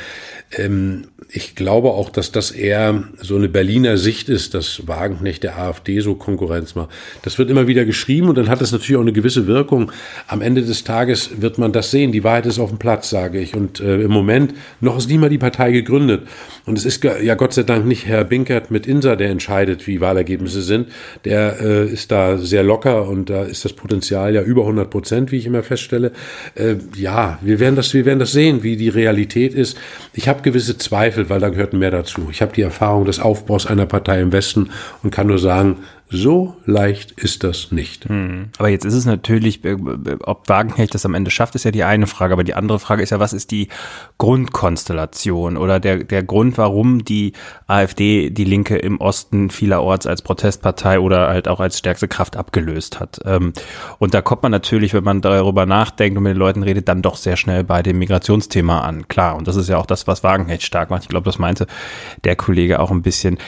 Ähm, ich glaube auch, dass das eher so eine Berliner Sicht ist, dass Wagenknecht der AfD so Konkurrenz macht. Das wird immer wieder geschrieben und dann hat das natürlich auch eine gewisse Wirkung. Am Ende des Tages wird man das sehen. Die Wahrheit ist auf dem Platz, sage ich. Und äh, im Moment noch ist niemand die Partei gegründet. Und es ist ja Gott sei Dank nicht Herr Binkert mit Insa, der entscheidet, wie Wahlergebnisse sind. Der äh, ist da sehr locker und da ist das Potenzial ja über 100 Prozent, wie ich immer feststelle. Äh, ja, wir werden das, wir werden das sehen, wie die Realität ist. Ich habe gewisse Zweifel, weil da gehört mehr dazu. Ich habe die Erfahrung des Aufbaus einer Partei im Westen und kann nur sagen, so leicht ist das nicht. Hm. Aber jetzt ist es natürlich, äh, ob Wagenknecht das am Ende schafft, ist ja die eine Frage. Aber die andere Frage ist ja, was ist die Grundkonstellation oder der, der Grund, warum die AfD die Linke im Osten vielerorts als Protestpartei oder halt auch als stärkste Kraft abgelöst hat. Ähm, und da kommt man natürlich, wenn man darüber nachdenkt und mit den Leuten redet, dann doch sehr schnell bei dem Migrationsthema an. Klar. Und das ist ja auch das, was Wagenknecht stark macht. Ich glaube, das meinte der Kollege auch ein bisschen.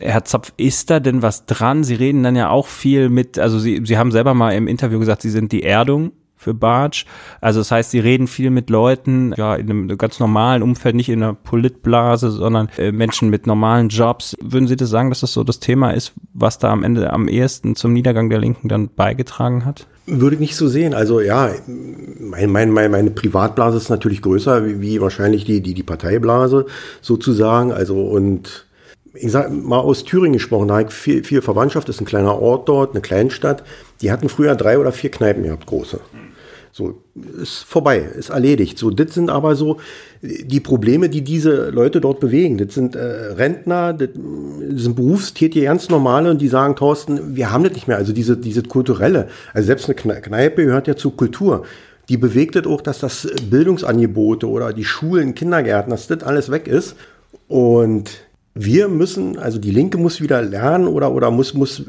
Herr Zopf, ist da denn was dran? Sie reden dann ja auch viel mit, also Sie, Sie haben selber mal im Interview gesagt, Sie sind die Erdung für Bartsch. Also das heißt, sie reden viel mit Leuten, ja, in einem ganz normalen Umfeld, nicht in einer Politblase, sondern äh, Menschen mit normalen Jobs. Würden Sie das sagen, dass das so das Thema ist, was da am Ende am ehesten zum Niedergang der Linken dann beigetragen hat? Würde ich nicht so sehen. Also ja, mein, mein, mein, meine Privatblase ist natürlich größer wie, wie wahrscheinlich die, die, die Parteiblase sozusagen. Also und ich sag mal aus Thüringen gesprochen, da habe ich viel, viel Verwandtschaft, ist ein kleiner Ort dort, eine Kleinstadt. Die hatten früher drei oder vier Kneipen gehabt, große. So, ist vorbei, ist erledigt. So, das sind aber so die Probleme, die diese Leute dort bewegen. Das sind äh, Rentner, das sind Berufstätige, ganz normale, und die sagen, Thorsten, wir haben das nicht mehr. Also diese, diese kulturelle, also selbst eine Kneipe gehört ja zur Kultur. Die bewegt das auch, dass das Bildungsangebote oder die Schulen, Kindergärten, dass das alles weg ist. Und wir müssen, also die Linke muss wieder lernen oder, oder muss, muss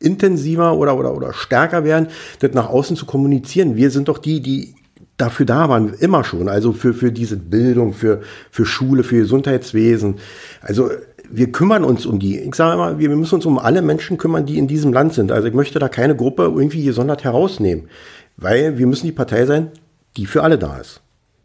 intensiver oder, oder, oder stärker werden, das nach außen zu kommunizieren. Wir sind doch die, die dafür da waren, immer schon. Also für, für diese Bildung, für, für Schule, für Gesundheitswesen. Also wir kümmern uns um die. Ich sage immer, wir müssen uns um alle Menschen kümmern, die in diesem Land sind. Also ich möchte da keine Gruppe irgendwie gesondert herausnehmen. Weil wir müssen die Partei sein, die für alle da ist.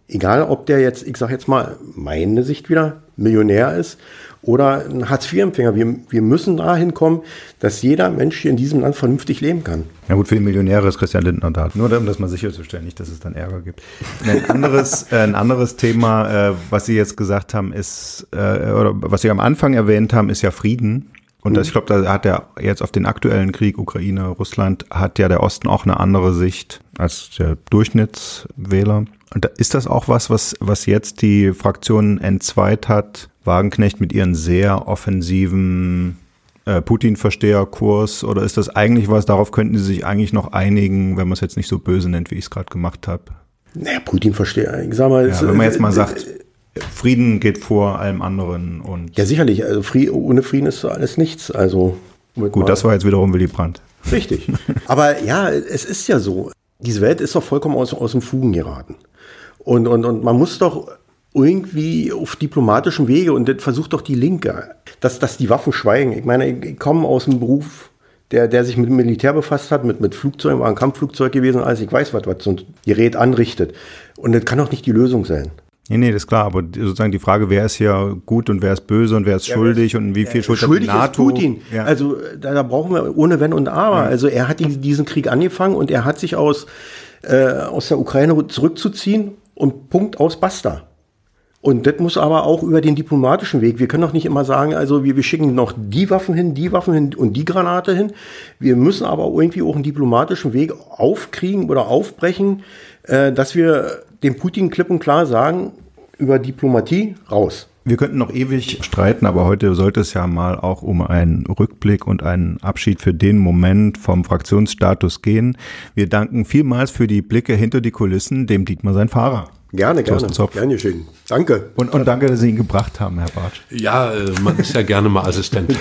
Egal, ob der jetzt, ich sage jetzt mal, meine Sicht wieder, Millionär ist oder ein Hartz-IV-Empfänger. Wir, wir müssen dahin kommen, dass jeder Mensch hier in diesem Land vernünftig leben kann. Ja gut, für die Millionäre ist Christian Lindner da. Nur um das mal sicherzustellen, nicht, dass es dann Ärger gibt. Ein anderes, äh, ein anderes Thema, äh, was Sie jetzt gesagt haben, ist, äh, oder was Sie am Anfang erwähnt haben, ist ja Frieden. Und das, ich glaube, da hat er jetzt auf den aktuellen Krieg Ukraine, Russland, hat ja der Osten auch eine andere Sicht als der Durchschnittswähler. Und ist das auch was, was, was jetzt die Fraktion entzweit hat? Wagenknecht mit ihren sehr offensiven äh, Putin-Versteherkurs? Oder ist das eigentlich was, darauf könnten Sie sich eigentlich noch einigen, wenn man es jetzt nicht so böse nennt, wie ich es gerade gemacht habe? Naja, Putin-Versteher, ich sag mal. Ja, wenn man jetzt mal sagt, Frieden geht vor allem anderen und. Ja, sicherlich. Also Frieden, ohne Frieden ist alles nichts. Also gut, das war jetzt wiederum Willy Brandt. Richtig. Aber ja, es ist ja so. Diese Welt ist doch vollkommen aus, aus dem Fugen geraten. Und, und, und man muss doch irgendwie auf diplomatischem Wege und das versucht doch die Linke, dass, dass die Waffen schweigen. Ich meine, ich, ich komme aus einem Beruf, der, der sich mit dem Militär befasst hat, mit, mit Flugzeugen, war ein Kampfflugzeug gewesen, als ich weiß, was, was so ein Gerät anrichtet. Und das kann doch nicht die Lösung sein. Nee, nee, das ist klar, aber sozusagen die Frage, wer ist hier gut und wer ist böse und wer ist ja, schuldig und wie viel Schuld hat die NATO? Ist Putin. Ja. Also da, da, brauchen wir ohne Wenn und Aber. Ja. Also er hat diesen Krieg angefangen und er hat sich aus, äh, aus der Ukraine zurückzuziehen und Punkt aus basta. Und das muss aber auch über den diplomatischen Weg. Wir können doch nicht immer sagen, also wir, wir schicken noch die Waffen hin, die Waffen hin und die Granate hin. Wir müssen aber irgendwie auch einen diplomatischen Weg aufkriegen oder aufbrechen, äh, dass wir dem Putin klipp und klar sagen, über Diplomatie raus. Wir könnten noch ewig streiten, aber heute sollte es ja mal auch um einen Rückblick und einen Abschied für den Moment vom Fraktionsstatus gehen. Wir danken vielmals für die Blicke hinter die Kulissen dem Dietmar sein Fahrer. Gerne, gerne. Gerne schön. Danke. Und, und danke, dass Sie ihn gebracht haben, Herr Bartsch. Ja, äh, man ist ja gerne mal Assistent.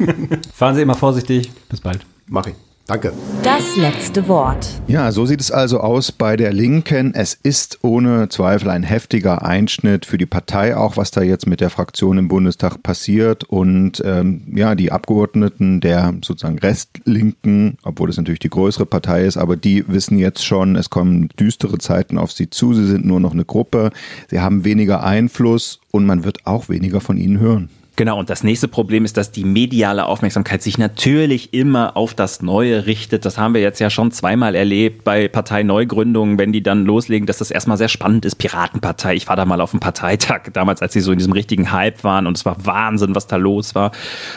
Fahren Sie immer vorsichtig. Bis bald. Mach ich. Danke. Das letzte Wort. Ja, so sieht es also aus bei der Linken. Es ist ohne Zweifel ein heftiger Einschnitt für die Partei, auch was da jetzt mit der Fraktion im Bundestag passiert. Und ähm, ja, die Abgeordneten der sozusagen Restlinken, obwohl es natürlich die größere Partei ist, aber die wissen jetzt schon, es kommen düstere Zeiten auf sie zu. Sie sind nur noch eine Gruppe. Sie haben weniger Einfluss und man wird auch weniger von ihnen hören. Genau, und das nächste Problem ist, dass die mediale Aufmerksamkeit sich natürlich immer auf das Neue richtet. Das haben wir jetzt ja schon zweimal erlebt bei Parteineugründungen, wenn die dann loslegen, dass das erstmal sehr spannend ist. Piratenpartei, ich war da mal auf dem Parteitag, damals, als sie so in diesem richtigen Hype waren und es war Wahnsinn, was da los war.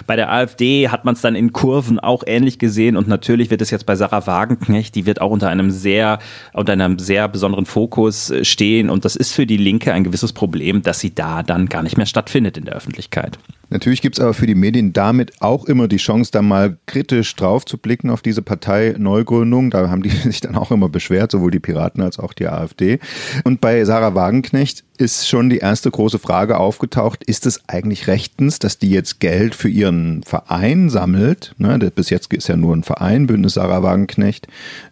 Bei der AfD hat man es dann in Kurven auch ähnlich gesehen und natürlich wird es jetzt bei Sarah Wagenknecht, die wird auch unter einem sehr, unter einem sehr besonderen Fokus äh, stehen und das ist für die Linke ein gewisses Problem, dass sie da dann gar nicht mehr stattfindet in der Öffentlichkeit. Natürlich gibt es aber für die Medien damit auch immer die Chance, da mal kritisch drauf zu blicken auf diese Parteineugründung. Da haben die sich dann auch immer beschwert, sowohl die Piraten als auch die AfD. Und bei Sarah Wagenknecht ist schon die erste große Frage aufgetaucht, ist es eigentlich rechtens, dass die jetzt Geld für ihren Verein sammelt? Ne, bis jetzt ist ja nur ein Verein, Bündnis Sarah Wagenknecht,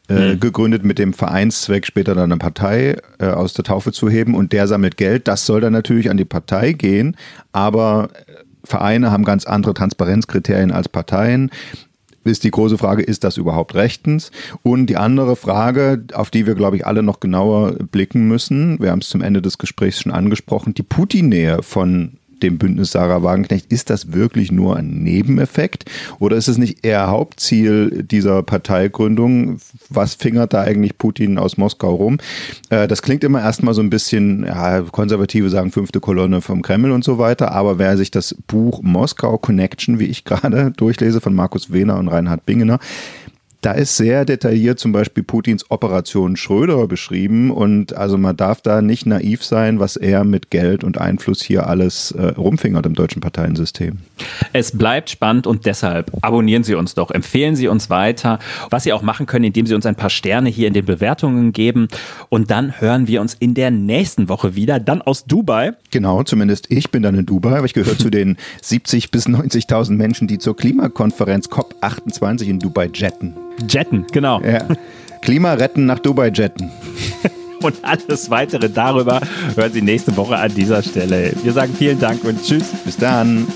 äh, mhm. gegründet mit dem Vereinszweck, später dann eine Partei äh, aus der Taufe zu heben und der sammelt Geld. Das soll dann natürlich an die Partei gehen, aber Vereine haben ganz andere Transparenzkriterien als Parteien ist die große Frage, ist das überhaupt rechtens? Und die andere Frage, auf die wir, glaube ich, alle noch genauer blicken müssen, wir haben es zum Ende des Gesprächs schon angesprochen, die Putin-Nähe von dem Bündnis Sarah Wagenknecht, ist das wirklich nur ein Nebeneffekt oder ist es nicht eher Hauptziel dieser Parteigründung? Was fingert da eigentlich Putin aus Moskau rum? Äh, das klingt immer erstmal so ein bisschen, ja, Konservative sagen fünfte Kolonne vom Kreml und so weiter, aber wer sich das Buch Moskau Connection, wie ich gerade durchlese, von Markus Wehner und Reinhard Bingener, da ist sehr detailliert zum Beispiel Putins Operation Schröder beschrieben und also man darf da nicht naiv sein, was er mit Geld und Einfluss hier alles äh, rumfingert im deutschen Parteiensystem. Es bleibt spannend und deshalb abonnieren Sie uns doch, empfehlen Sie uns weiter, was Sie auch machen können, indem Sie uns ein paar Sterne hier in den Bewertungen geben und dann hören wir uns in der nächsten Woche wieder, dann aus Dubai. Genau, zumindest ich bin dann in Dubai, aber ich gehöre zu den 70 bis 90.000 Menschen, die zur Klimakonferenz COP28 in Dubai jetten. Jetten, genau. Ja. Klima retten nach Dubai jetten. und alles weitere darüber hören Sie nächste Woche an dieser Stelle. Wir sagen vielen Dank und tschüss. Bis dann.